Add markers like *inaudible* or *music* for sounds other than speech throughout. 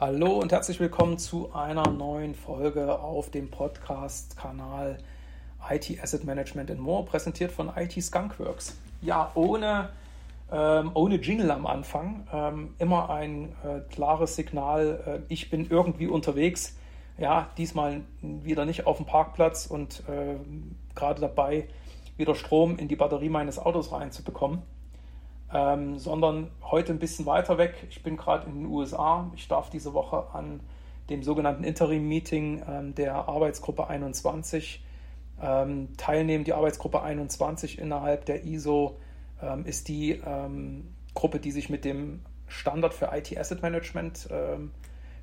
Hallo und herzlich willkommen zu einer neuen Folge auf dem Podcast-Kanal IT Asset Management and More, präsentiert von IT Skunkworks. Ja, ohne, ähm, ohne Jingle am Anfang, ähm, immer ein äh, klares Signal, äh, ich bin irgendwie unterwegs. Ja, diesmal wieder nicht auf dem Parkplatz und äh, gerade dabei, wieder Strom in die Batterie meines Autos reinzubekommen ähm, sondern heute ein bisschen weiter weg. Ich bin gerade in den USA. Ich darf diese Woche an dem sogenannten Interim-Meeting ähm, der Arbeitsgruppe 21 ähm, teilnehmen. Die Arbeitsgruppe 21 innerhalb der ISO ähm, ist die ähm, Gruppe, die sich mit dem Standard für IT Asset Management ähm,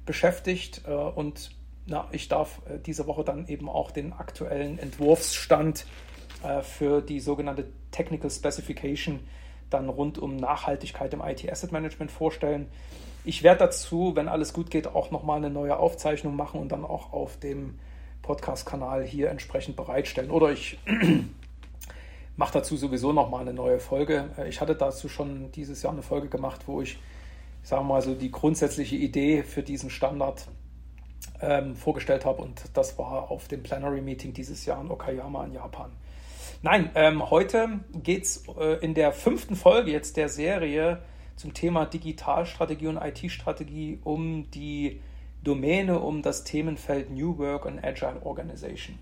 beschäftigt äh, und na, ich darf äh, diese Woche dann eben auch den aktuellen Entwurfsstand äh, für die sogenannte Technical Specification dann rund um Nachhaltigkeit im IT-Asset Management vorstellen. Ich werde dazu, wenn alles gut geht, auch nochmal eine neue Aufzeichnung machen und dann auch auf dem Podcast-Kanal hier entsprechend bereitstellen. Oder ich *clears throat* mache dazu sowieso nochmal eine neue Folge. Äh, ich hatte dazu schon dieses Jahr eine Folge gemacht, wo ich, ich sage mal so, die grundsätzliche Idee für diesen Standard ähm, vorgestellt habe. Und das war auf dem Plenary Meeting dieses Jahr in Okayama in Japan. Nein, ähm, heute geht es äh, in der fünften Folge jetzt der Serie zum Thema Digitalstrategie und IT-Strategie um die Domäne, um das Themenfeld New Work and Agile Organization.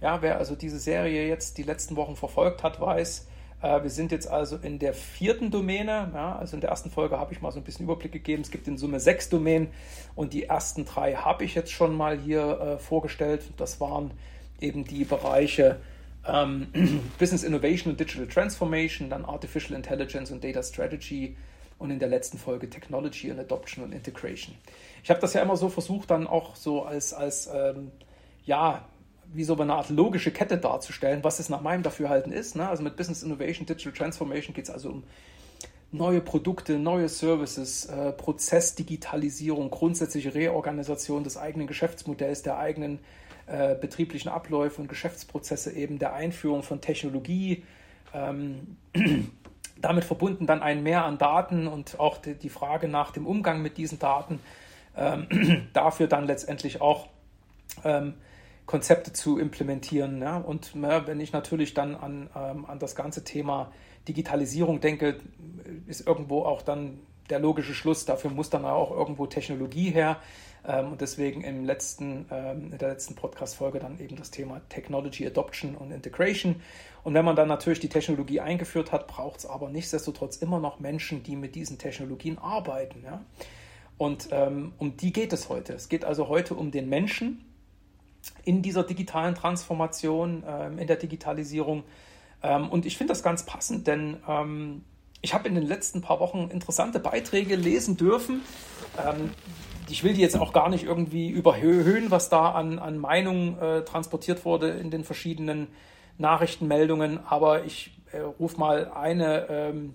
Ja, wer also diese Serie jetzt die letzten Wochen verfolgt hat, weiß, äh, wir sind jetzt also in der vierten Domäne. Ja, also in der ersten Folge habe ich mal so ein bisschen Überblick gegeben. Es gibt in Summe sechs Domänen und die ersten drei habe ich jetzt schon mal hier äh, vorgestellt. Das waren eben die Bereiche ähm, *clears throat* Business Innovation und Digital Transformation, dann Artificial Intelligence und Data Strategy und in der letzten Folge Technology and Adoption und Integration. Ich habe das ja immer so versucht, dann auch so als, als ähm, ja, wie so eine Art logische Kette darzustellen, was es nach meinem Dafürhalten ist. Ne? Also mit Business Innovation, Digital Transformation geht es also um neue Produkte, neue Services, äh, Prozessdigitalisierung, grundsätzliche Reorganisation des eigenen Geschäftsmodells, der eigenen äh, betrieblichen Abläufe und Geschäftsprozesse eben der Einführung von Technologie. Ähm, *clears throat* damit verbunden dann ein Mehr an Daten und auch die, die Frage nach dem Umgang mit diesen Daten. Ähm, *clears throat* dafür dann letztendlich auch ähm, Konzepte zu implementieren. Ja? Und ja, wenn ich natürlich dann an, ähm, an das ganze Thema Digitalisierung denke, ist irgendwo auch dann der logische Schluss, dafür muss dann auch irgendwo Technologie her. Ähm, und deswegen im letzten, ähm, in der letzten Podcast-Folge dann eben das Thema Technology Adoption und Integration. Und wenn man dann natürlich die Technologie eingeführt hat, braucht es aber nichtsdestotrotz immer noch Menschen, die mit diesen Technologien arbeiten. Und ähm, um die geht es heute. Es geht also heute um den Menschen in dieser digitalen Transformation, in der Digitalisierung. Und ich finde das ganz passend, denn ich habe in den letzten paar Wochen interessante Beiträge lesen dürfen. Ich will die jetzt auch gar nicht irgendwie überhöhen, was da an, an Meinung äh, transportiert wurde in den verschiedenen Nachrichtenmeldungen, aber ich äh, rufe mal eine ähm,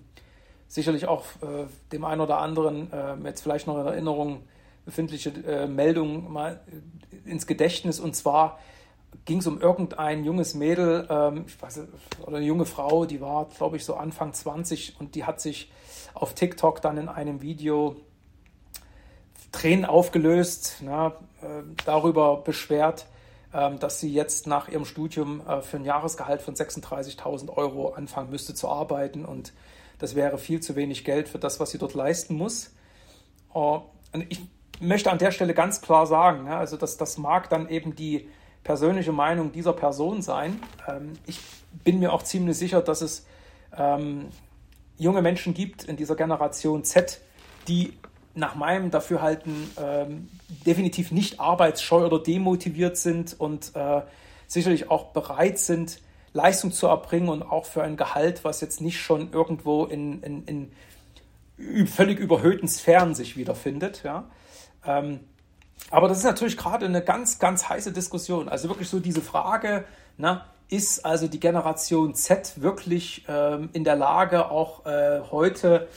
sicherlich auch äh, dem einen oder anderen äh, jetzt vielleicht noch in Erinnerung befindliche äh, Meldung mal ins Gedächtnis. Und zwar ging es um irgendein junges Mädel, ähm, ich weiß, oder eine junge Frau, die war, glaube ich, so Anfang 20 und die hat sich auf TikTok dann in einem Video Tränen aufgelöst, na, äh, darüber beschwert, äh, dass sie jetzt nach ihrem Studium äh, für ein Jahresgehalt von 36.000 Euro anfangen müsste zu arbeiten und das wäre viel zu wenig Geld für das, was sie dort leisten muss. Uh, ich möchte an der Stelle ganz klar sagen, ja, also dass das mag dann eben die persönliche Meinung dieser Person sein. Ähm, ich bin mir auch ziemlich sicher, dass es ähm, junge Menschen gibt in dieser Generation Z, die nach meinem Dafürhalten ähm, definitiv nicht arbeitsscheu oder demotiviert sind und äh, sicherlich auch bereit sind, Leistung zu erbringen und auch für ein Gehalt, was jetzt nicht schon irgendwo in, in, in völlig überhöhten Sphären sich wiederfindet. Ja? Ähm, aber das ist natürlich gerade eine ganz, ganz heiße Diskussion. Also wirklich so diese Frage, na, ist also die Generation Z wirklich ähm, in der Lage, auch äh, heute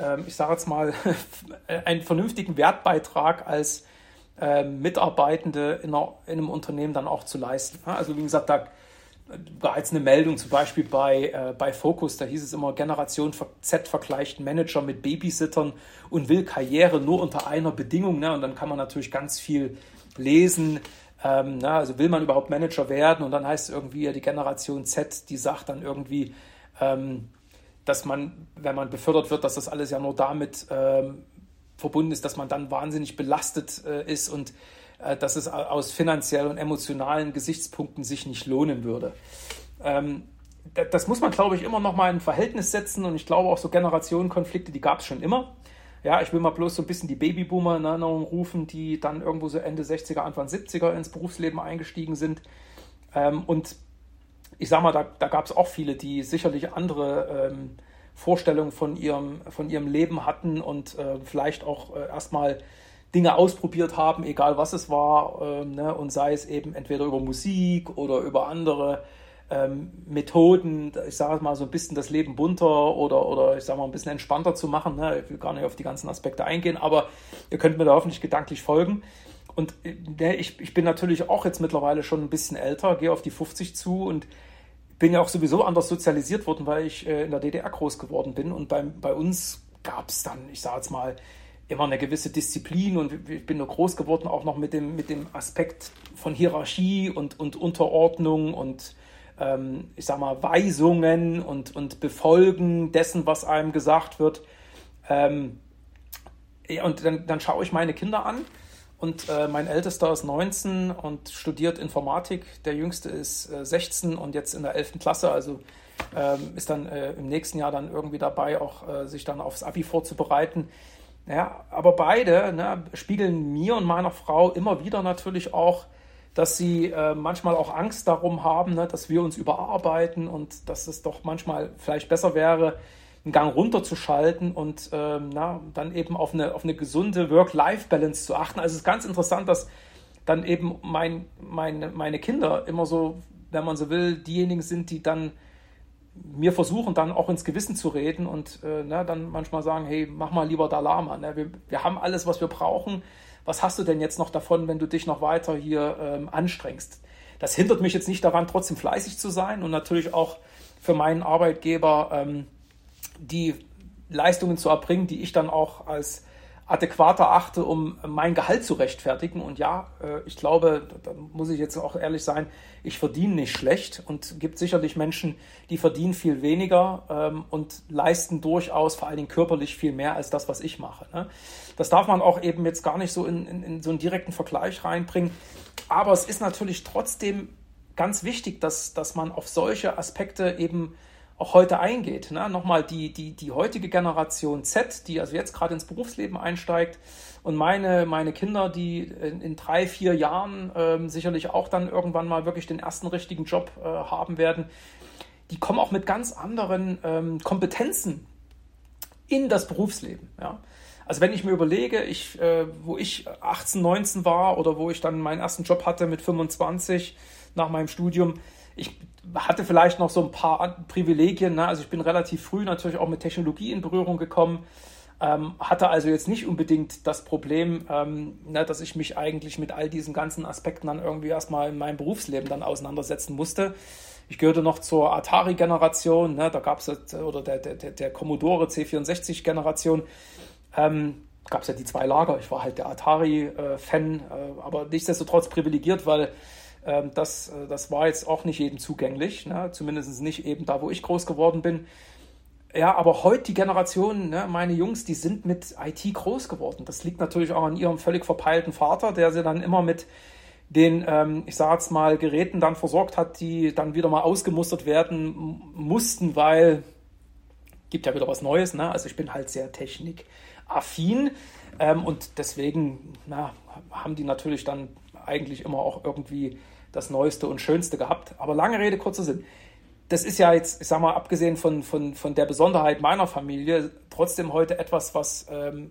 ähm, ich sage jetzt mal, *laughs* einen vernünftigen Wertbeitrag als ähm, Mitarbeitende in, einer, in, einem Unternehmen dann auch zu leisten. Also wie gesagt, da war jetzt eine Meldung zum Beispiel bei, äh, bei Focus, da hieß es immer, Generation Z vergleicht Manager mit Babysittern und will Karriere nur unter einer Bedingung. Ne? Und dann kann man natürlich ganz viel lesen. Ähm, na, also will man überhaupt Manager werden? Und dann heißt es irgendwie, die Generation Z, die sagt dann irgendwie, ähm, dass man, wenn man befördert wird, dass das alles ja nur damit ähm, verbunden ist, dass man dann wahnsinnig belastet äh, ist und äh, dass es aus finanziellen und emotionalen Gesichtspunkten sich nicht lohnen würde. Ähm, das muss man, glaube ich, immer noch mal in Verhältnis setzen und ich glaube auch so Generationenkonflikte, die gab es schon immer. Ja, ich will mal bloß so ein bisschen die Babyboomer in Erinnerung rufen, die dann irgendwo so Ende 60er, Anfang 70er ins Berufsleben eingestiegen sind. Ähm, und ich sag mal, da, da gab es auch viele, die sicherlich andere ähm, Vorstellungen von ihrem, von ihrem Leben hatten und äh, vielleicht auch äh, erstmal Dinge ausprobiert haben, egal was es war, ähm, ne, und sei es eben entweder über Musik oder über andere ähm, Methoden, ich sage mal so ein bisschen das Leben bunter oder, oder ich sage mal ein bisschen entspannter zu machen. Ne? Ich will gar nicht auf die ganzen Aspekte eingehen, aber ihr könnt mir da hoffentlich gedanklich folgen. Und ne, ich, ich bin natürlich auch jetzt mittlerweile schon ein bisschen älter, gehe auf die 50 zu und bin ja auch sowieso anders sozialisiert worden, weil ich äh, in der DDR groß geworden bin. Und bei, bei uns gab es dann, ich sage jetzt mal, immer eine gewisse Disziplin und ich bin nur groß geworden, auch noch mit dem, mit dem Aspekt von Hierarchie und, und Unterordnung und ähm, ich sag mal Weisungen und, und Befolgen dessen, was einem gesagt wird. Ähm, ja, und dann, dann schaue ich meine Kinder an und äh, mein Ältester ist 19 und studiert Informatik. Der Jüngste ist äh, 16 und jetzt in der 11. Klasse, also ähm, ist dann äh, im nächsten Jahr dann irgendwie dabei, auch äh, sich dann aufs Abi vorzubereiten. Ja, aber beide ne, spiegeln mir und meiner Frau immer wieder natürlich auch, dass sie äh, manchmal auch Angst darum haben, ne, dass wir uns überarbeiten und dass es doch manchmal vielleicht besser wäre, einen Gang runterzuschalten und ähm, na, dann eben auf eine, auf eine gesunde Work-Life-Balance zu achten. Also es ist ganz interessant, dass dann eben mein, meine, meine Kinder immer so, wenn man so will, diejenigen sind, die dann mir versuchen dann auch ins Gewissen zu reden und äh, ne, dann manchmal sagen, hey, mach mal lieber Dalama. Ne? Wir, wir haben alles, was wir brauchen. Was hast du denn jetzt noch davon, wenn du dich noch weiter hier ähm, anstrengst? Das hindert mich jetzt nicht daran, trotzdem fleißig zu sein und natürlich auch für meinen Arbeitgeber ähm, die Leistungen zu erbringen, die ich dann auch als adäquater achte, um mein Gehalt zu rechtfertigen. Und ja, äh, ich glaube, da muss ich jetzt auch ehrlich sein, ich verdiene nicht schlecht und gibt sicherlich Menschen, die verdienen viel weniger ähm, und leisten durchaus vor allen Dingen körperlich viel mehr als das, was ich mache. Ne? Das darf man auch eben jetzt gar nicht so in, in, in so einen direkten Vergleich reinbringen. Aber es ist natürlich trotzdem ganz wichtig, dass, dass man auf solche Aspekte eben auch heute eingeht. Ne? Nochmal die, die, die heutige Generation Z, die also jetzt gerade ins Berufsleben einsteigt und meine, meine Kinder, die in, in drei, vier Jahren ähm, sicherlich auch dann irgendwann mal wirklich den ersten richtigen Job äh, haben werden, die kommen auch mit ganz anderen ähm, Kompetenzen in das Berufsleben. Ja? Also wenn ich mir überlege, ich, äh, wo ich 18, 19 war oder wo ich dann meinen ersten Job hatte mit 25 nach meinem Studium, ich hatte vielleicht noch so ein paar Privilegien. Ne? Also ich bin relativ früh natürlich auch mit Technologie in Berührung gekommen. Ähm, hatte also jetzt nicht unbedingt das Problem, ähm, ne, dass ich mich eigentlich mit all diesen ganzen Aspekten dann irgendwie erstmal in meinem Berufsleben dann auseinandersetzen musste. Ich gehörte noch zur Atari-Generation, ne, da gab es oder der, der, der Commodore C64-Generation. Ähm, gab es ja die zwei Lager. Ich war halt der Atari-Fan, äh, aber nichtsdestotrotz privilegiert, weil ähm, das, äh, das war jetzt auch nicht jedem zugänglich, ne? zumindest nicht eben da, wo ich groß geworden bin. Ja, aber heute die Generation, ne, meine Jungs, die sind mit IT groß geworden. Das liegt natürlich auch an ihrem völlig verpeilten Vater, der sie dann immer mit den, ähm, ich sage jetzt mal, Geräten dann versorgt hat, die dann wieder mal ausgemustert werden mussten, weil gibt ja wieder was Neues. Ne? Also ich bin halt sehr technikaffin ähm, und deswegen na, haben die natürlich dann eigentlich immer auch irgendwie das Neueste und Schönste gehabt. Aber lange Rede, kurzer Sinn. Das ist ja jetzt, ich sag mal, abgesehen von, von, von der Besonderheit meiner Familie, trotzdem heute etwas, was, ähm,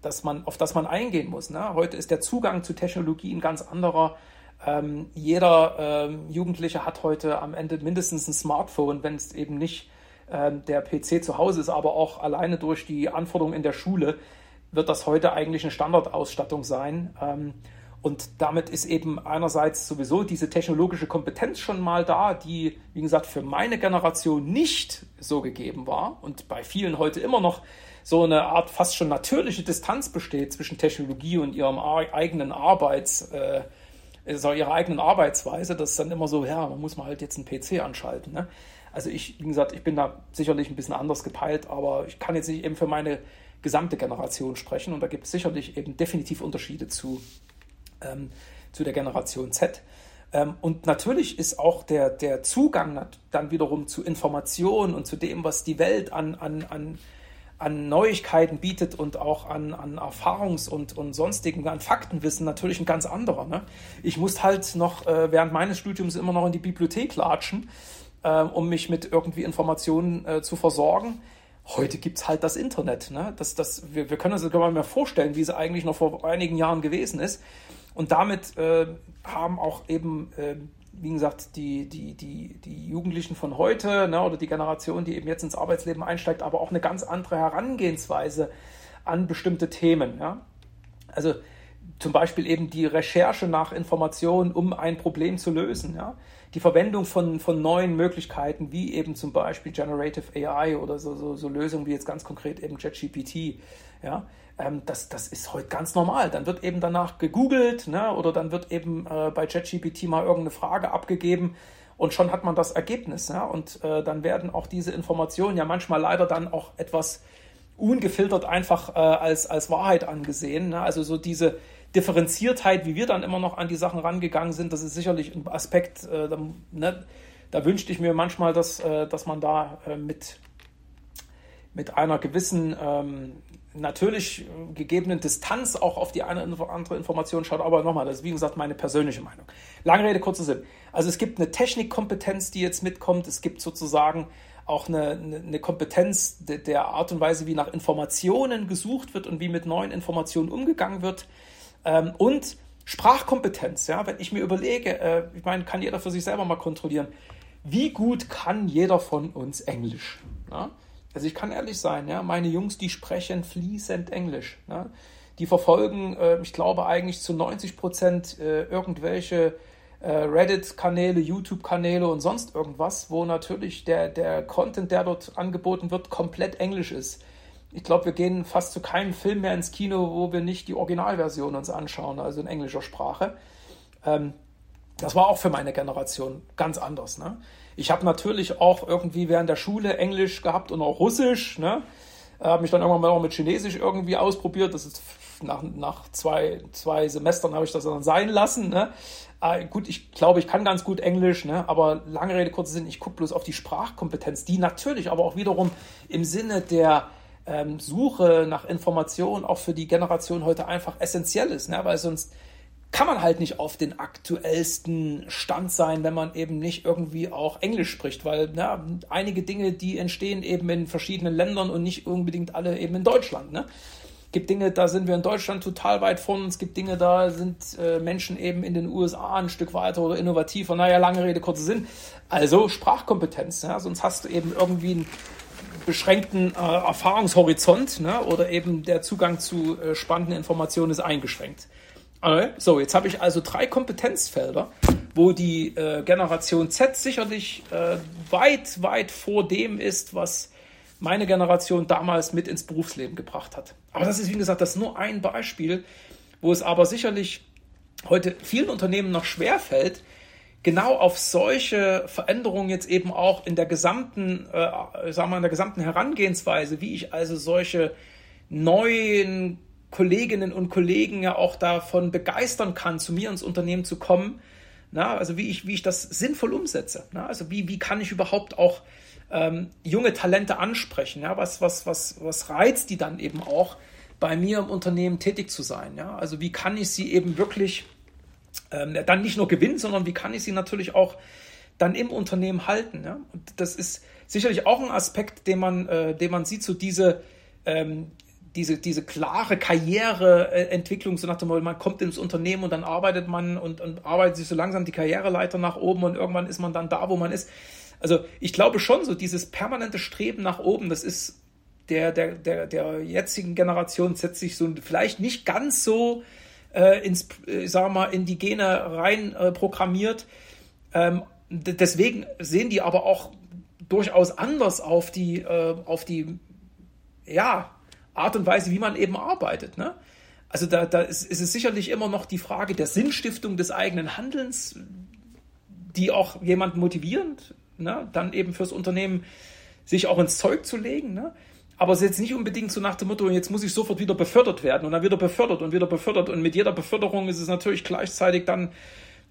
das man, auf das man eingehen muss. Ne? Heute ist der Zugang zu Technologie ein ganz anderer. Ähm, jeder ähm, Jugendliche hat heute am Ende mindestens ein Smartphone, wenn es eben nicht ähm, der PC zu Hause ist, aber auch alleine durch die Anforderungen in der Schule wird das heute eigentlich eine Standardausstattung sein. Und damit ist eben einerseits sowieso diese technologische Kompetenz schon mal da, die, wie gesagt, für meine Generation nicht so gegeben war und bei vielen heute immer noch so eine Art fast schon natürliche Distanz besteht zwischen Technologie und ihrem eigenen Arbeits, äh, also ihrer eigenen Arbeitsweise. Das ist dann immer so, ja, man muss mal halt jetzt einen PC anschalten. Ne? Also ich, wie gesagt, ich bin da sicherlich ein bisschen anders gepeilt, aber ich kann jetzt nicht eben für meine gesamte Generation sprechen und da gibt es sicherlich eben definitiv Unterschiede zu ähm, zu der Generation Z. Ähm, und natürlich ist auch der, der Zugang dann wiederum zu Informationen und zu dem, was die Welt an, an, an, an Neuigkeiten bietet und auch an, an Erfahrungs- und, und sonstigen, an Faktenwissen natürlich ein ganz anderer. Ne? Ich musste halt noch äh, während meines Studiums immer noch in die Bibliothek latschen, äh, um mich mit irgendwie Informationen äh, zu versorgen. Heute gibt es halt das Internet. Ne? Das, das, wir, wir können uns das gar nicht mehr vorstellen, wie es eigentlich noch vor einigen Jahren gewesen ist. Und damit äh, haben auch eben, äh, wie gesagt, die, die, die, die Jugendlichen von heute ne, oder die Generation, die eben jetzt ins Arbeitsleben einsteigt, aber auch eine ganz andere Herangehensweise an bestimmte Themen. Ja? Also zum Beispiel eben die Recherche nach Informationen, um ein Problem zu lösen. Ja? Die Verwendung von, von neuen Möglichkeiten, wie eben zum Beispiel Generative AI oder so, so, so Lösungen wie jetzt ganz konkret eben ChatGPT. Ja? ähm, das, das ist heute ganz normal. Dann wird eben danach gegoogelt ne, oder dann wird eben äh, bei ChatGPT mal irgendeine Frage abgegeben und schon hat man das Ergebnis. Ja, und äh, dann werden auch diese Informationen ja manchmal leider dann auch etwas ungefiltert einfach äh, als, als Wahrheit angesehen. Ne? Also so diese Differenziertheit, wie wir dann immer noch an die Sachen rangegangen sind, das ist sicherlich ein Aspekt, äh, da, ne, da wünschte ich mir manchmal, dass, äh, dass man da äh, mit, mit einer gewissen ähm, natürlich äh, gegebenen Distanz auch auf die eine oder andere Information schaut. Aber nochmal, das ist wie gesagt meine persönliche Meinung. Lange Rede, kurzer Sinn. Also es gibt eine Technikkompetenz, die jetzt mitkommt. Es gibt sozusagen auch eine, eine Kompetenz der Art und Weise, wie nach Informationen gesucht wird und wie mit neuen Informationen umgegangen wird. Ähm, und Sprachkompetenz, ja, wenn ich mir überlege, äh, ich meine, kann jeder für sich selber mal kontrollieren, wie gut kann jeder von uns Englisch? Ja? Also ich kann ehrlich sein, ja, meine Jungs, die sprechen fließend Englisch. Ja. Die verfolgen, äh, ich glaube, eigentlich zu 90 Prozent äh, irgendwelche äh, Reddit-Kanäle, YouTube-Kanäle und sonst irgendwas, wo natürlich der, der Content, der dort angeboten wird, komplett Englisch ist. Ich glaube, wir gehen fast zu keinem Film mehr ins Kino, wo wir nicht die Originalversion uns anschauen, also in englischer Sprache. Ähm, das war auch für meine Generation ganz anders. Ne? Ich habe natürlich auch irgendwie während der Schule Englisch gehabt und auch Russisch. Ne? Habe mich dann irgendwann mal auch mit Chinesisch irgendwie ausprobiert. Das ist nach, nach zwei, zwei Semestern habe ich das dann sein lassen. Ne? Äh, gut, ich glaube, ich kann ganz gut Englisch, ne? aber lange Rede, kurzer Sinn, ich gucke bloß auf die Sprachkompetenz, die natürlich aber auch wiederum im Sinne der ähm, Suche nach Informationen auch für die Generation heute einfach essentiell ist, ne? weil sonst kann man halt nicht auf den aktuellsten Stand sein, wenn man eben nicht irgendwie auch Englisch spricht, weil na, einige Dinge, die entstehen eben in verschiedenen Ländern und nicht unbedingt alle eben in Deutschland. Ne? Gibt Dinge, da sind wir in Deutschland total weit von uns, es gibt Dinge, da sind äh, Menschen eben in den USA ein Stück weiter oder innovativer. Naja, lange Rede, kurzer Sinn. Also Sprachkompetenz, ja? sonst hast du eben irgendwie einen beschränkten äh, Erfahrungshorizont ne? oder eben der Zugang zu äh, spannenden Informationen ist eingeschränkt. So, jetzt habe ich also drei Kompetenzfelder, wo die äh, Generation Z sicherlich äh, weit, weit vor dem ist, was meine Generation damals mit ins Berufsleben gebracht hat. Aber das ist, wie gesagt, das ist nur ein Beispiel, wo es aber sicherlich heute vielen Unternehmen noch schwerfällt, genau auf solche Veränderungen jetzt eben auch in der gesamten, äh, sagen wir, in der gesamten Herangehensweise, wie ich also solche neuen Kolleginnen und Kollegen ja auch davon begeistern kann, zu mir ins Unternehmen zu kommen. Na, also wie ich, wie ich das sinnvoll umsetze. Na, also wie, wie kann ich überhaupt auch ähm, junge Talente ansprechen? Ja, was, was, was, was reizt die dann eben auch, bei mir im Unternehmen tätig zu sein? Ja, also wie kann ich sie eben wirklich ähm, dann nicht nur gewinnen, sondern wie kann ich sie natürlich auch dann im Unternehmen halten? Ja? Und das ist sicherlich auch ein Aspekt, den man, äh, den man sieht, so diese, ähm, diese, diese klare Karriereentwicklung, so nach dem Motto, man kommt ins Unternehmen und dann arbeitet man und, und arbeitet sich so langsam die Karriereleiter nach oben und irgendwann ist man dann da, wo man ist. Also ich glaube schon, so dieses permanente Streben nach oben, das ist der, der, der, der jetzigen Generation setzt sich so vielleicht nicht ganz so äh, ins, äh, sagen wir mal, in die Gene rein äh, programmiert. Ähm, deswegen sehen die aber auch durchaus anders auf die, äh, auf die ja, Art und Weise, wie man eben arbeitet. Ne? Also da, da ist, ist, es sicherlich immer noch die Frage der Sinnstiftung des eigenen Handelns, die auch jemanden motivierend, ne? dann eben fürs Unternehmen sich auch ins Zeug zu legen. Ne? Aber es ist jetzt nicht unbedingt so nach dem Motto, jetzt muss ich sofort wieder befördert werden und dann wieder befördert und wieder befördert. Und mit jeder Beförderung ist es natürlich gleichzeitig dann,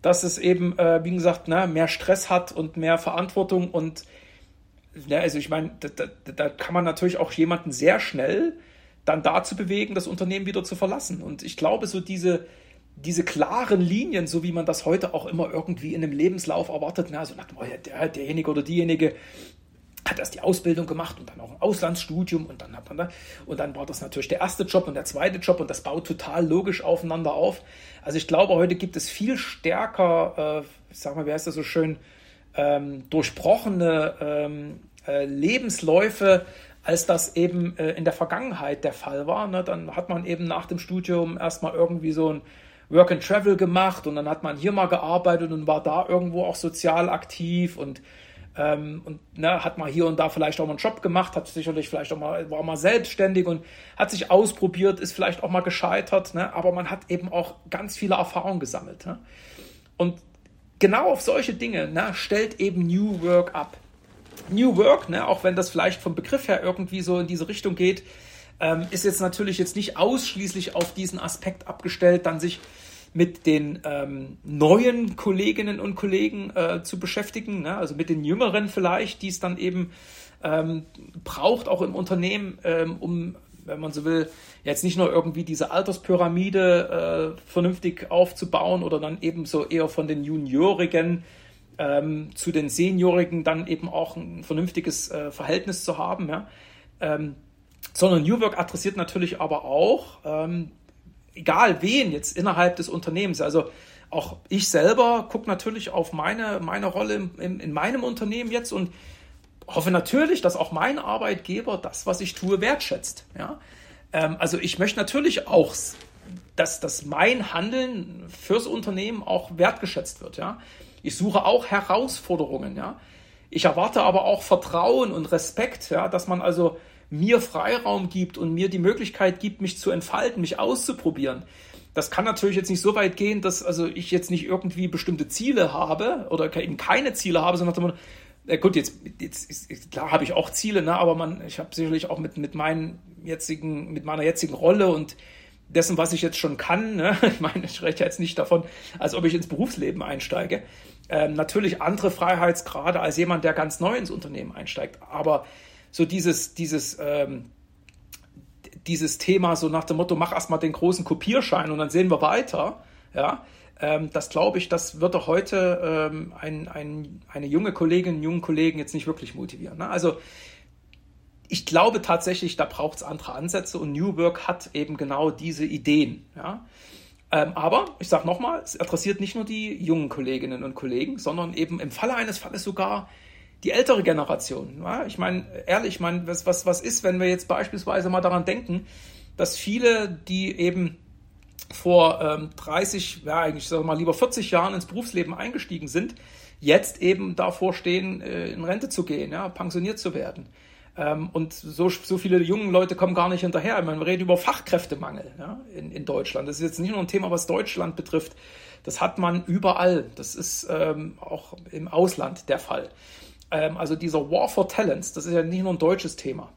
dass es eben, äh, wie gesagt, ne, mehr Stress hat und mehr Verantwortung. Und ja, also ich meine, da, da, da kann man natürlich auch jemanden sehr schnell dann dazu bewegen, das Unternehmen wieder zu verlassen. Und ich glaube, so diese, diese klaren Linien, so wie man das heute auch immer irgendwie in einem Lebenslauf erwartet, na, so nach der, derjenige oder diejenige hat erst die Ausbildung gemacht und dann auch ein Auslandsstudium und dann hat man da, und dann war das natürlich der erste Job und der zweite Job und das baut total logisch aufeinander auf. Also ich glaube, heute gibt es viel stärker, äh, sag mal, wie heißt das so schön, ähm, durchbrochene ähm, äh, Lebensläufe, als das eben äh, in der Vergangenheit der Fall war. Ne? Dann hat man eben nach dem Studium erstmal irgendwie so ein Work and Travel gemacht und dann hat man hier mal gearbeitet und war da irgendwo auch sozial aktiv und ähm, und ne, hat mal hier und da vielleicht auch mal einen Job gemacht, hat sicherlich vielleicht auch mal, war mal selbstständig und hat sich ausprobiert, ist vielleicht auch mal gescheitert, ne, aber man hat eben auch ganz viele Erfahrungen gesammelt. Ne? Und genau auf solche Dinge ne, stellt eben New Work ab. New Work, ne, auch wenn das vielleicht vom Begriff her irgendwie so in diese Richtung geht, ähm, ist jetzt natürlich jetzt nicht ausschließlich auf diesen Aspekt abgestellt, dann sich mit den ähm, neuen Kolleginnen und Kollegen äh, zu beschäftigen, ne? also mit den Jüngeren vielleicht, die es dann eben ähm, braucht, auch im Unternehmen, ähm, um, wenn man so will, jetzt nicht nur irgendwie diese Alterspyramide äh, vernünftig aufzubauen oder dann eben so eher von den Juniorigen ähm, zu den Seniorigen dann eben auch ein vernünftiges äh, Verhältnis zu haben. Ja? Ähm, sondern New Work adressiert natürlich aber auch ähm, egal wen jetzt innerhalb des Unternehmens. Also auch ich selber gucke natürlich auf meine, meine Rolle in, in, in meinem Unternehmen jetzt und hoffe natürlich, dass auch mein Arbeitgeber das, was ich tue, wertschätzt. Ja? Ähm, also ich möchte natürlich auch, dass, dass mein Handeln fürs Unternehmen auch wertgeschätzt wird. Ja? Ich suche auch Herausforderungen. Ja? Ich erwarte aber auch Vertrauen und Respekt, ja? dass man also mir Freiraum gibt und mir die Möglichkeit gibt, mich zu entfalten, mich auszuprobieren. Das kann natürlich jetzt nicht so weit gehen, dass also ich jetzt nicht irgendwie bestimmte Ziele habe oder eben keine Ziele habe, sondern man, äh gut, jetzt, jetzt klar habe ich auch Ziele, ne, aber man, ich habe sicherlich auch mit, mit meinen jetzigen, mit meiner jetzigen Rolle und dessen, was ich jetzt schon kann, ne, *laughs* ich meine, ich spreche jetzt nicht davon, als ob ich ins Berufsleben einsteige, ähm, natürlich andere Freiheitsgrade als jemand, der ganz neu ins Unternehmen einsteigt. Aber so dieses, dieses, ähm, dieses Thema so nach dem Motto, mach erstmal den großen Kopierschein und dann sehen wir weiter, ja, ähm, das glaube ich, das wird doch heute ähm, ein, ein, eine junge Kollegin, einen jungen Kollegen jetzt nicht wirklich motivieren. Ne? Also ich glaube tatsächlich, da braucht es andere Ansätze und New Work hat eben genau diese Ideen. Ja? Ähm, aber ich sage nochmal, es adressiert nicht nur die jungen Kolleginnen und Kollegen, sondern eben im Falle eines Falles sogar die ältere Generation. Ja? Ich meine, ehrlich, ich meine, was, was, was ist, wenn wir jetzt beispielsweise mal daran denken, dass viele, die eben vor ähm, 30, ja eigentlich sag mal lieber 40 Jahren ins Berufsleben eingestiegen sind, jetzt eben davor stehen, äh, in Rente zu gehen, ja, pensioniert zu werden. Ähm, und so, so viele junge Leute kommen gar nicht hinterher. Wir reden über Fachkräftemangel ja, in, in Deutschland. Das ist jetzt nicht nur ein Thema, was Deutschland betrifft. Das hat man überall. Das ist ähm, auch im Ausland der Fall. Ähm, also dieser War for Talents, das ist ja nicht nur ein deutsches Thema.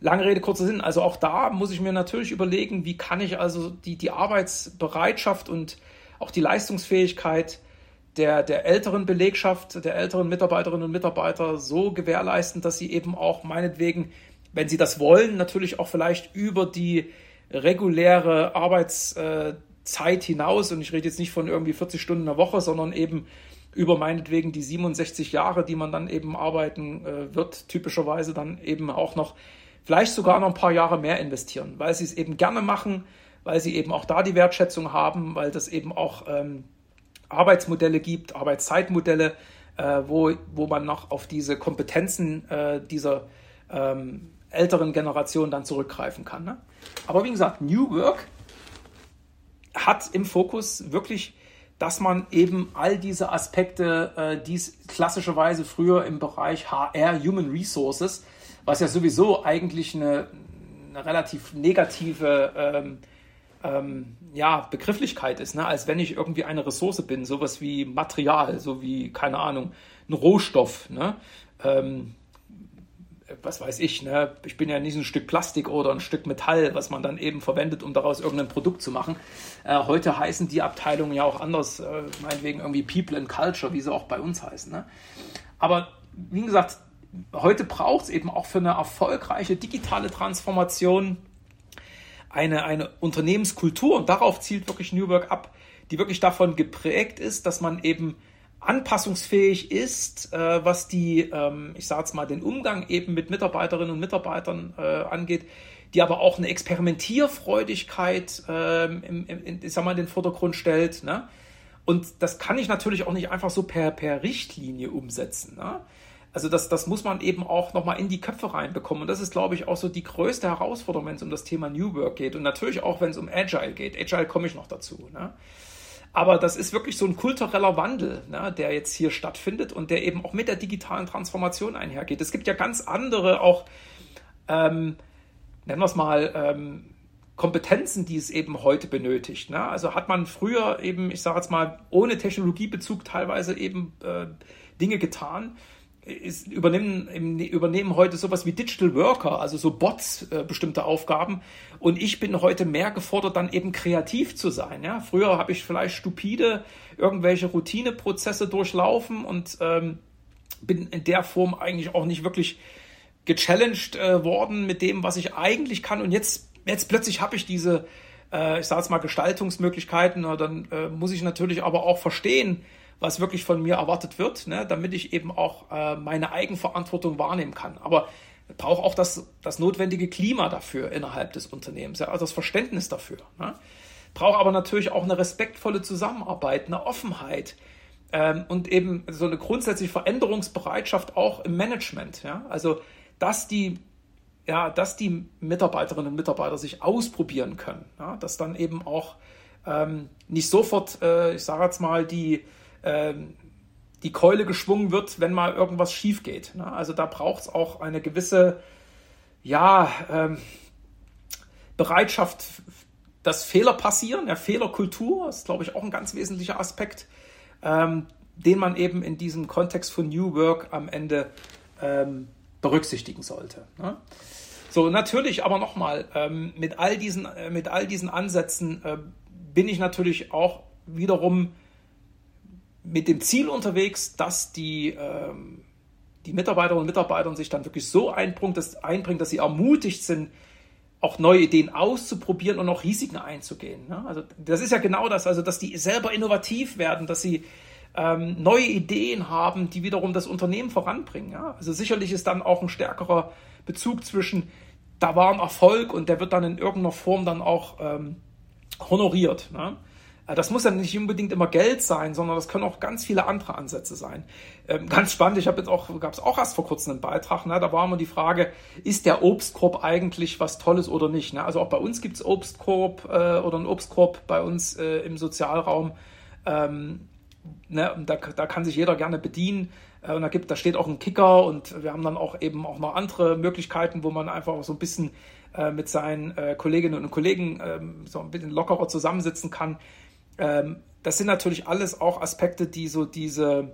Lange Rede, kurzer Sinn. Also auch da muss ich mir natürlich überlegen, wie kann ich also die, die Arbeitsbereitschaft und auch die Leistungsfähigkeit der, der älteren Belegschaft, der älteren Mitarbeiterinnen und Mitarbeiter so gewährleisten, dass sie eben auch meinetwegen, wenn sie das wollen, natürlich auch vielleicht über die reguläre Arbeitszeit hinaus, und ich rede jetzt nicht von irgendwie 40 Stunden in der Woche, sondern eben über meinetwegen die 67 Jahre, die man dann eben arbeiten äh, wird, typischerweise dann eben auch noch vielleicht sogar noch ein paar Jahre mehr investieren, weil sie es eben gerne machen, weil sie eben auch da die Wertschätzung haben, weil das eben auch ähm, Arbeitsmodelle gibt, Arbeitszeitmodelle, äh, wo, wo man noch auf diese Kompetenzen äh, dieser ähm, älteren Generation dann zurückgreifen kann. Ne? Aber wie gesagt, New Work hat im Fokus wirklich, dass man eben all diese Aspekte, äh, die es klassischerweise früher im Bereich HR, Human Resources, was ja sowieso eigentlich eine, eine relativ negative ähm, ähm, ja, Begrifflichkeit ist, ne? als wenn ich irgendwie eine Ressource bin, sowas wie Material, so wie, keine Ahnung, ein Rohstoff. Ne? Ähm, was weiß ich, ne? ich bin ja nicht ein Stück Plastik oder ein Stück Metall, was man dann eben verwendet, um daraus irgendein Produkt zu machen. Äh, heute heißen die Abteilungen ja auch anders, äh, meinetwegen irgendwie People and Culture, wie sie auch bei uns heißen. Ne? Aber wie gesagt, heute braucht es eben auch für eine erfolgreiche digitale Transformation eine, eine Unternehmenskultur und darauf zielt wirklich New Work ab, die wirklich davon geprägt ist, dass man eben anpassungsfähig ist, äh, was die, ähm, ich sage jetzt mal, den Umgang eben mit Mitarbeiterinnen und Mitarbeitern äh, angeht, die aber auch eine Experimentierfreudigkeit ähm, im, im, ich sag mal, in den Vordergrund stellt. Ne? Und das kann ich natürlich auch nicht einfach so per, per Richtlinie umsetzen. Ne? Also das, das muss man eben auch nochmal in die Köpfe reinbekommen. Und das ist, glaube ich, auch so die größte Herausforderung, wenn es um das Thema New Work geht. Und natürlich auch, wenn es um Agile geht. Agile komme ich noch dazu. Ne? Aber das ist wirklich so ein kultureller Wandel, ne, der jetzt hier stattfindet und der eben auch mit der digitalen Transformation einhergeht. Es gibt ja ganz andere auch, ähm, nennen wir es mal, ähm, Kompetenzen, die es eben heute benötigt. Ne? Also hat man früher eben, ich sage jetzt mal, ohne Technologiebezug teilweise eben äh, Dinge getan, ist, übernehmen, übernehmen heute sowas wie Digital Worker, also so Bots, äh, bestimmte Aufgaben. Und ich bin heute mehr gefordert, dann eben kreativ zu sein. Ja? Früher habe ich vielleicht stupide irgendwelche Routineprozesse durchlaufen und ähm, bin in der Form eigentlich auch nicht wirklich gechallenged äh, worden mit dem, was ich eigentlich kann. Und jetzt, jetzt plötzlich habe ich diese, äh, ich sage es mal, Gestaltungsmöglichkeiten. Dann äh, muss ich natürlich aber auch verstehen, was wirklich von mir erwartet wird, ne, damit ich eben auch äh, meine Eigenverantwortung wahrnehmen kann. Aber brauche auch das, das notwendige Klima dafür innerhalb des Unternehmens, ja, also das Verständnis dafür. Ne. Brauche aber natürlich auch eine respektvolle Zusammenarbeit, eine Offenheit ähm, und eben so eine grundsätzliche Veränderungsbereitschaft auch im Management. Ja. Also, dass die ja, dass die Mitarbeiterinnen und Mitarbeiter sich ausprobieren können, ja, dass dann eben auch ähm, nicht sofort, äh, ich sage jetzt mal, die die Keule geschwungen wird, wenn mal irgendwas schief geht. Ne? Also da braucht es auch eine gewisse ja, ähm, Bereitschaft, dass Fehler passieren. Ja, Fehlerkultur ist, glaube ich, auch ein ganz wesentlicher Aspekt, ähm, den man eben in diesem Kontext von New Work am Ende ähm, berücksichtigen sollte. Ne? So, natürlich aber nochmal, ähm, mit, all diesen, äh, mit all diesen Ansätzen äh, bin ich natürlich auch wiederum mit dem Ziel unterwegs, dass die, ähm, die Mitarbeiterinnen und Mitarbeiter sich dann wirklich so einbringt dass, einbringen, dass sie ermutigt sind, auch neue Ideen auszuprobieren und auch Risiken einzugehen. Ne? Also das ist ja genau das, also dass die selber innovativ werden, dass sie ähm, neue Ideen haben, die wiederum das Unternehmen voranbringen. Ja? Also sicherlich ist dann auch ein stärkerer Bezug zwischen, da war ein Erfolg und der wird dann in irgendeiner Form dann auch ähm, honoriert. Ne? Das muss ja nicht unbedingt immer Geld sein, sondern das können auch ganz viele andere Ansätze sein. Ähm, ganz spannend, ich habe jetzt auch, gab es auch erst vor kurzem einen Beitrag, ne, da war immer die Frage, ist der Obstkorb eigentlich was Tolles oder nicht? Ne? Also auch bei uns gibt es Obstkorb äh, oder einen Obstkorb bei uns äh, im Sozialraum. Ähm, ne, da, da kann sich jeder gerne bedienen. Äh, und da, gibt, da steht auch ein Kicker und wir haben dann auch eben auch noch andere Möglichkeiten, wo man einfach so ein bisschen äh, mit seinen äh, Kolleginnen und Kollegen ähm, so ein bisschen lockerer zusammensitzen kann. Ähm, das sind natürlich alles auch Aspekte, die so diese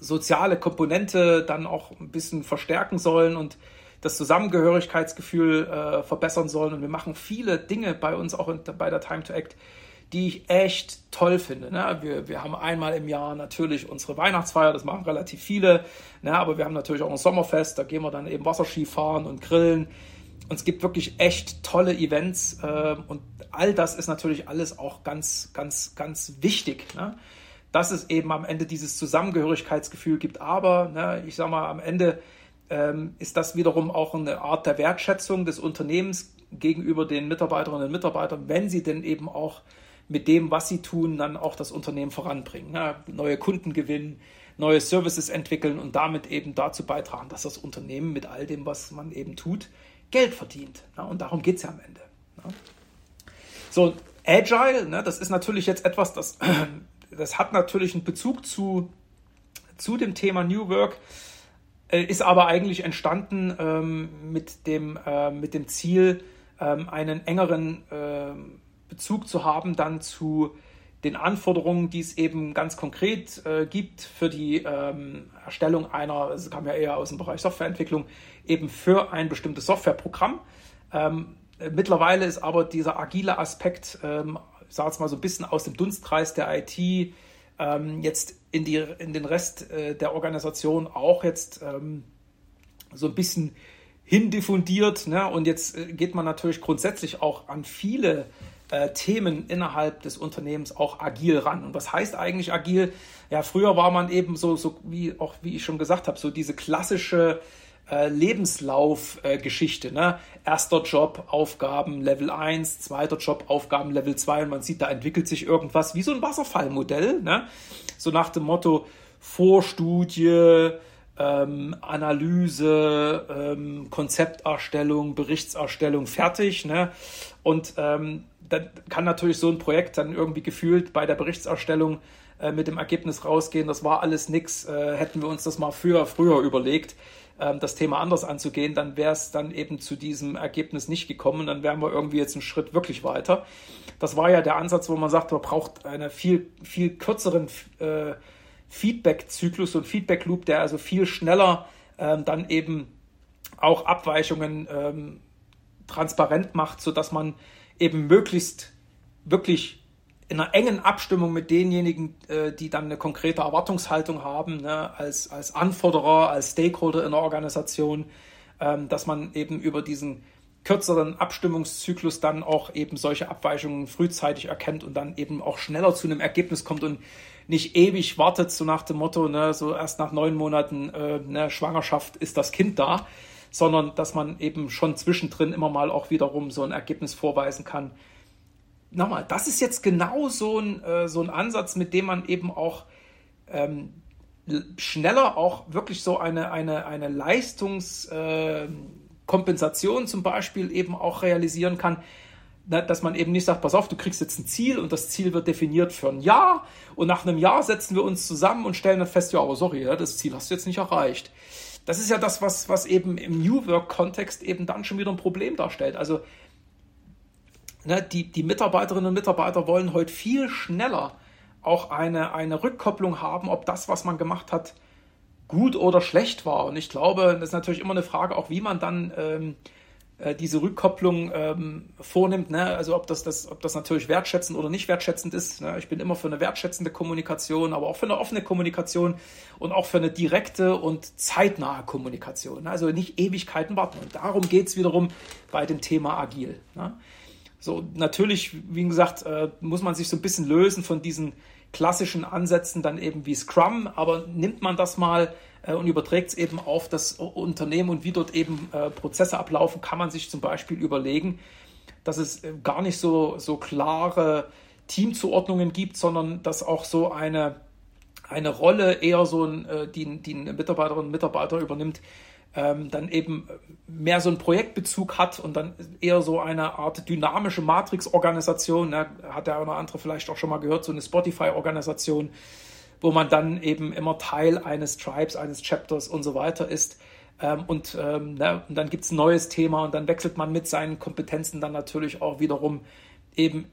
soziale Komponente dann auch ein bisschen verstärken sollen und das Zusammengehörigkeitsgefühl äh, verbessern sollen. Und wir machen viele Dinge bei uns, auch in, bei der Time to Act, die ich echt toll finde. Ne? Wir, wir haben einmal im Jahr natürlich unsere Weihnachtsfeier, das machen relativ viele, ne? aber wir haben natürlich auch ein Sommerfest, da gehen wir dann eben Wasserski fahren und grillen. Und es gibt wirklich echt tolle Events äh, und all das ist natürlich alles auch ganz, ganz, ganz wichtig, ne? dass es eben am Ende dieses Zusammengehörigkeitsgefühl gibt. Aber ne, ich sage mal, am Ende ähm, ist das wiederum auch eine Art der Wertschätzung des Unternehmens gegenüber den Mitarbeiterinnen und Mitarbeitern, wenn sie denn eben auch mit dem, was sie tun, dann auch das Unternehmen voranbringen. Ne? Neue Kunden gewinnen, neue Services entwickeln und damit eben dazu beitragen, dass das Unternehmen mit all dem, was man eben tut, Geld verdient. Ne? Und darum geht es ja am Ende. Ne? So, Agile, ne, das ist natürlich jetzt etwas, das, *clears throat* das hat natürlich einen Bezug zu, zu dem Thema New Work, äh, ist aber eigentlich entstanden ähm, mit, dem, äh, mit dem Ziel, ähm, einen engeren äh, Bezug zu haben dann zu den Anforderungen, die es eben ganz konkret äh, gibt für die ähm, Erstellung einer, es kam ja eher aus dem Bereich Softwareentwicklung, eben für ein bestimmtes Softwareprogramm. Ähm, mittlerweile ist aber dieser agile Aspekt, ähm, sage mal so ein bisschen aus dem Dunstkreis der IT, ähm, jetzt in, die, in den Rest äh, der Organisation auch jetzt ähm, so ein bisschen hindiffundiert. Ne? Und jetzt äh, geht man natürlich grundsätzlich auch an viele äh, Themen innerhalb des Unternehmens auch agil ran. Und was heißt eigentlich agil? Ja, früher war man eben so, so wie auch wie ich schon gesagt habe, so diese klassische äh, Lebenslauf-Geschichte. Äh, ne? Erster Job, Aufgaben Level 1, zweiter Job, Aufgaben Level 2 und man sieht, da entwickelt sich irgendwas wie so ein Wasserfallmodell. Ne? So nach dem Motto Vorstudie, ähm, Analyse, ähm, Konzepterstellung, Berichtserstellung fertig. Ne? Und ähm, dann kann natürlich so ein Projekt dann irgendwie gefühlt bei der Berichtserstellung äh, mit dem Ergebnis rausgehen, das war alles nix, äh, hätten wir uns das mal früher, früher überlegt, das Thema anders anzugehen, dann wäre es dann eben zu diesem Ergebnis nicht gekommen, dann wären wir irgendwie jetzt einen Schritt wirklich weiter. Das war ja der Ansatz, wo man sagt, man braucht einen viel, viel kürzeren äh, Feedback-Zyklus und Feedback-Loop, der also viel schneller ähm, dann eben auch Abweichungen ähm, transparent macht, sodass man eben möglichst wirklich in einer engen Abstimmung mit denjenigen, äh, die dann eine konkrete Erwartungshaltung haben, ne, als, als Anforderer, als Stakeholder in der Organisation, ähm, dass man eben über diesen kürzeren Abstimmungszyklus dann auch eben solche Abweichungen frühzeitig erkennt und dann eben auch schneller zu einem Ergebnis kommt und nicht ewig wartet, so nach dem Motto, ne, so erst nach neun Monaten äh, ne, Schwangerschaft ist das Kind da, sondern dass man eben schon zwischendrin immer mal auch wiederum so ein Ergebnis vorweisen kann. Nochmal, das ist jetzt genau so ein, äh, so ein Ansatz, mit dem man eben auch ähm, schneller auch wirklich so eine, eine, eine Leistungskompensation äh, zum Beispiel eben auch realisieren kann, dass man eben nicht sagt, pass auf, du kriegst jetzt ein Ziel und das Ziel wird definiert für ein Jahr und nach einem Jahr setzen wir uns zusammen und stellen dann fest, ja, aber sorry, das Ziel hast du jetzt nicht erreicht. Das ist ja das, was, was eben im New Work-Kontext eben dann schon wieder ein Problem darstellt. Also ne, die, die Mitarbeiterinnen und Mitarbeiter wollen heute viel schneller auch eine, eine Rückkopplung haben, ob das, was man gemacht hat, gut oder schlecht war. Und ich glaube, das ist natürlich immer eine Frage, auch wie man dann ähm, äh, diese Rückkopplung ähm, vornimmt, ne? also ob das, das, ob das natürlich wertschätzend oder nicht wertschätzend ist. Ne? Ich bin immer für eine wertschätzende Kommunikation, aber auch für eine offene Kommunikation und auch für eine direkte und zeitnahe Kommunikation. Ne? Also nicht Ewigkeiten warten. Und darum geht es wiederum bei dem Thema Agil. Ne? So, natürlich, wie gesagt, äh, muss man sich so ein bisschen lösen von diesen klassischen Ansätzen dann eben wie Scrum, aber nimmt man das mal äh, und überträgt es eben auf das Unternehmen und wie dort eben äh, Prozesse ablaufen, kann man sich zum Beispiel überlegen, dass es äh, gar nicht so, so klare Teamzuordnungen gibt, sondern dass auch so eine, eine Rolle eher so ein, äh, die, die eine Mitarbeiterin und Mitarbeiter übernimmt, ähm, dann eben mehr so einen Projektbezug hat und dann eher so eine Art dynamische Matrix-Organisation, ne, hat der eine oder andere vielleicht auch schon mal gehört, so eine Spotify-Organisation, wo man dann eben immer Teil eines Tribes, eines Chapters und so weiter ist. Ähm, und, ähm, ne, und dann gibt es ein neues Thema und dann wechselt man mit seinen Kompetenzen dann natürlich auch wiederum eben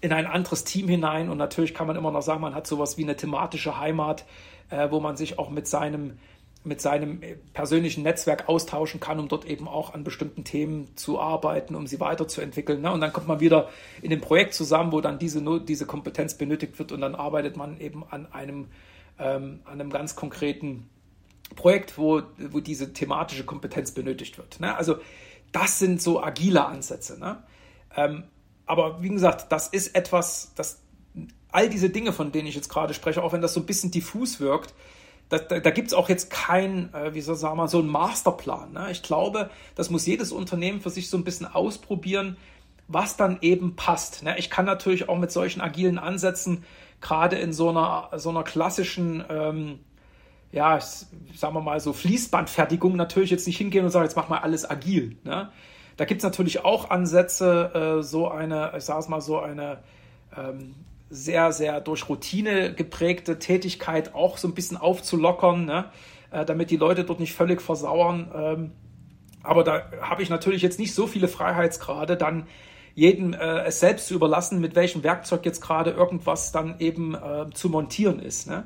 in ein anderes Team hinein. Und natürlich kann man immer noch sagen, man hat sowas wie eine thematische Heimat, äh, wo man sich auch mit seinem mit seinem persönlichen Netzwerk austauschen kann, um dort eben auch an bestimmten Themen zu arbeiten, um sie weiterzuentwickeln. Ne? Und dann kommt man wieder in dem Projekt zusammen, wo dann diese, diese Kompetenz benötigt wird und dann arbeitet man eben an einem, ähm, an einem ganz konkreten Projekt, wo, wo diese thematische Kompetenz benötigt wird. Ne? Also das sind so agile Ansätze. Ne? Ähm, aber wie gesagt, das ist etwas, das all diese Dinge, von denen ich jetzt gerade spreche, auch wenn das so ein bisschen diffus wirkt, da, da, da gibt es auch jetzt kein, äh, wie soll ich sagen, so einen Masterplan. Ne? Ich glaube, das muss jedes Unternehmen für sich so ein bisschen ausprobieren, was dann eben passt. Ne? Ich kann natürlich auch mit solchen agilen Ansätzen gerade in so einer, so einer klassischen, ähm, ja, sagen wir mal so Fließbandfertigung natürlich jetzt nicht hingehen und sagen, jetzt mach mal alles agil. Ne? Da gibt es natürlich auch Ansätze, äh, so eine, ich sage es mal, so eine ähm, sehr, sehr durch Routine geprägte Tätigkeit auch so ein bisschen aufzulockern, ne? äh, damit die Leute dort nicht völlig versauern. Ähm, aber da habe ich natürlich jetzt nicht so viele Freiheitsgrade, dann jedem äh, es selbst zu überlassen, mit welchem Werkzeug jetzt gerade irgendwas dann eben äh, zu montieren ist. Ne?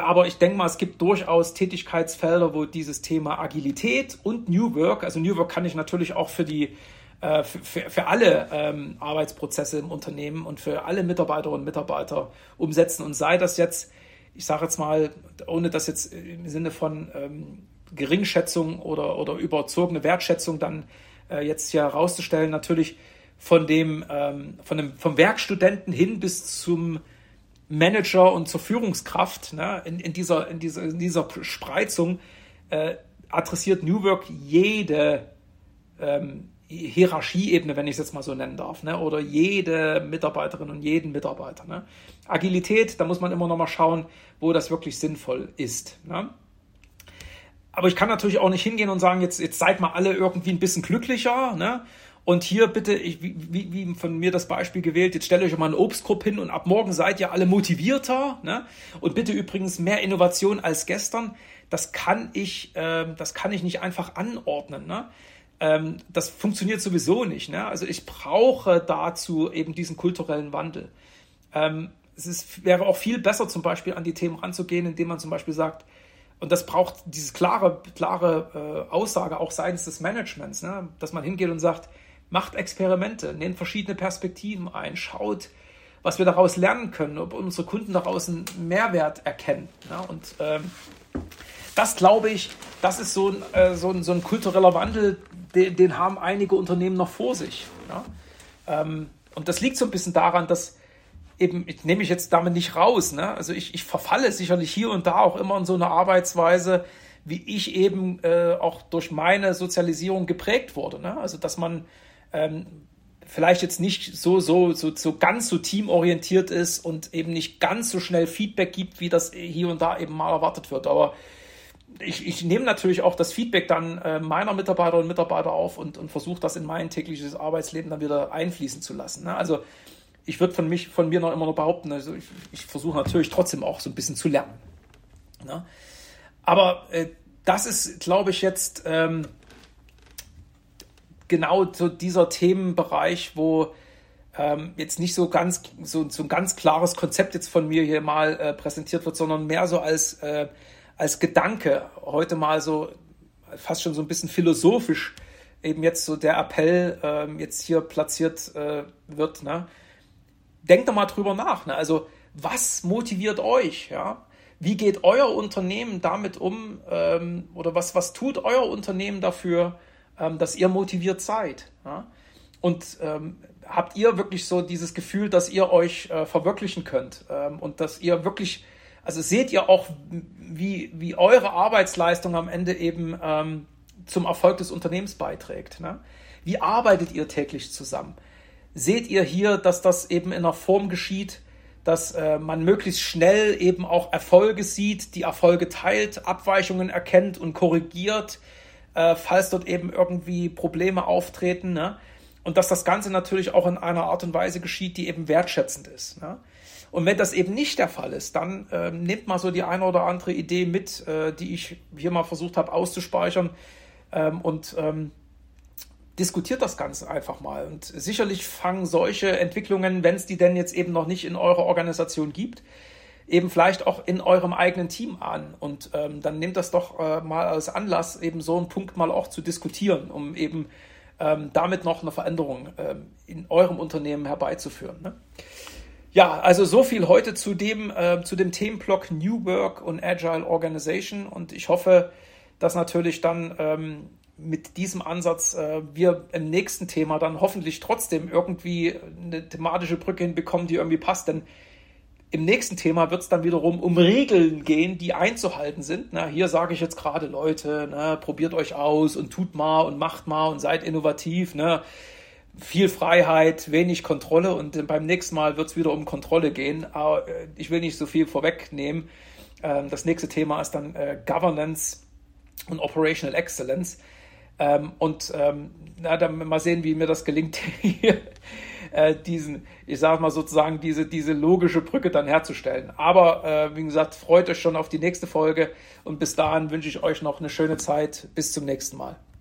Aber ich denke mal, es gibt durchaus Tätigkeitsfelder, wo dieses Thema Agilität und New Work, also New Work kann ich natürlich auch für die äh, für, für alle ähm, Arbeitsprozesse im Unternehmen und für alle Mitarbeiterinnen und Mitarbeiter umsetzen. Und sei das jetzt, ich sage jetzt mal, ohne das jetzt im Sinne von ähm, Geringschätzung oder, oder überzogene Wertschätzung dann äh, jetzt hier herauszustellen, natürlich von dem, ähm, von dem, vom Werkstudenten hin bis zum Manager und zur Führungskraft ne, in, in, dieser, in, dieser, in dieser Spreizung äh, adressiert New Work jede ähm, Hierarchieebene, wenn ich es jetzt mal so nennen darf, ne? oder jede Mitarbeiterin und jeden Mitarbeiter. Ne? Agilität, da muss man immer noch mal schauen, wo das wirklich sinnvoll ist. Ne? Aber ich kann natürlich auch nicht hingehen und sagen, jetzt, jetzt seid mal alle irgendwie ein bisschen glücklicher. Ne? Und hier bitte, ich, wie, wie von mir das Beispiel gewählt, jetzt stelle euch mal einen Obstkorb hin und ab morgen seid ihr alle motivierter. Ne? Und bitte übrigens mehr Innovation als gestern. Das kann ich, äh, das kann ich nicht einfach anordnen. Ne? ähm, das funktioniert sowieso nicht. Ne? Also ich brauche dazu eben diesen kulturellen Wandel. Ähm, es ist, wäre auch viel besser, zum Beispiel an die Themen ranzugehen, indem man zum Beispiel sagt, und das braucht diese klare, klare äh, Aussage auch seitens des Managements, ne? dass man hingeht und sagt, macht Experimente, nehmt verschiedene Perspektiven ein, schaut, was wir daraus lernen können, ob unsere Kunden daraus einen Mehrwert erkennen. Ne? Und ähm, das glaube ich, das ist so ein, äh, so ein, so ein kultureller Wandel, den, den, haben einige Unternehmen noch vor sich. Ja? Ähm, und das liegt so ein bisschen daran, dass eben, ich nehme ich jetzt damit nicht raus, ne? also ich, ich verfalle sicherlich hier und da auch immer in so eine Arbeitsweise, wie ich eben äh, auch durch meine Sozialisierung geprägt wurde. Ne? Also dass man ähm, vielleicht jetzt nicht so, so, so, so ganz so teamorientiert ist und eben nicht ganz so schnell Feedback gibt, wie das hier und da eben mal erwartet wird. Aber ich, ich nehme natürlich auch das Feedback dann äh, meiner Mitarbeiterinnen und Mitarbeiter auf und, und versuche das in mein tägliches Arbeitsleben dann wieder einfließen zu lassen. Ne? Also ich würde von, mich, von mir noch immer noch behaupten, also ich, ich versuche natürlich trotzdem auch so ein bisschen zu lernen. Ne? Aber äh, das ist, glaube ich, jetzt ähm, genau so dieser Themenbereich, wo ähm, jetzt nicht so ganz so, so ein ganz klares Konzept jetzt von mir hier mal äh, präsentiert wird, sondern mehr so als äh, als Gedanke heute mal so fast schon so ein bisschen philosophisch eben jetzt so der Appell ähm, jetzt hier platziert äh, wird. Ne? Denkt doch mal drüber nach. Ne? Also was motiviert euch? Ja? Wie geht euer Unternehmen damit um ähm, oder was, was tut euer Unternehmen dafür, ähm, dass ihr motiviert seid? Ja? Und ähm, habt ihr wirklich so dieses Gefühl, dass ihr euch äh, verwirklichen könnt ähm, und dass ihr wirklich also seht ihr auch, wie, wie eure Arbeitsleistung am Ende eben ähm, zum Erfolg des Unternehmens beiträgt. Ne? Wie arbeitet ihr täglich zusammen? Seht ihr hier, dass das eben in einer Form geschieht, dass äh, man möglichst schnell eben auch Erfolge sieht, die Erfolge teilt, Abweichungen erkennt und korrigiert, äh, falls dort eben irgendwie Probleme auftreten. Ne? Und dass das Ganze natürlich auch in einer Art und Weise geschieht, die eben wertschätzend ist. Ne? Und wenn das eben nicht der Fall ist, dann äh, nehmt mal so die eine oder andere Idee mit, äh, die ich hier mal versucht habe auszuspeichern ähm, und ähm, diskutiert das Ganze einfach mal. Und sicherlich fangen solche Entwicklungen, wenn es die denn jetzt eben noch nicht in eurer Organisation gibt, eben vielleicht auch in eurem eigenen Team an. Und ähm, dann nehmt das doch äh, mal als Anlass, eben so einen Punkt mal auch zu diskutieren, um eben ähm, damit noch eine Veränderung ähm, in eurem Unternehmen herbeizuführen. Ne? Ja, also so viel heute zu dem, äh, zu dem Themenblock New Work und Agile Organization. Und ich hoffe, dass natürlich dann ähm, mit diesem Ansatz äh, wir im nächsten Thema dann hoffentlich trotzdem irgendwie eine thematische Brücke hinbekommen, die irgendwie passt. Denn im nächsten Thema wird es dann wiederum um Regeln gehen, die einzuhalten sind. Na, hier sage ich jetzt gerade, Leute, ne, probiert euch aus und tut mal und macht mal und seid innovativ. Ne viel Freiheit, wenig Kontrolle und beim nächsten Mal wird es wieder um Kontrolle gehen. Aber äh, ich will nicht so viel vorwegnehmen. Ähm, das nächste Thema ist dann äh, Governance und Operational Excellence. Ähm, und ähm, na, dann mal sehen, wie mir das gelingt, *laughs* hier äh, diesen, ich sage mal sozusagen, diese, diese logische Brücke dann herzustellen. Aber äh, wie gesagt, freut euch schon auf die nächste Folge und bis dahin wünsche ich euch noch eine schöne Zeit. Bis zum nächsten Mal.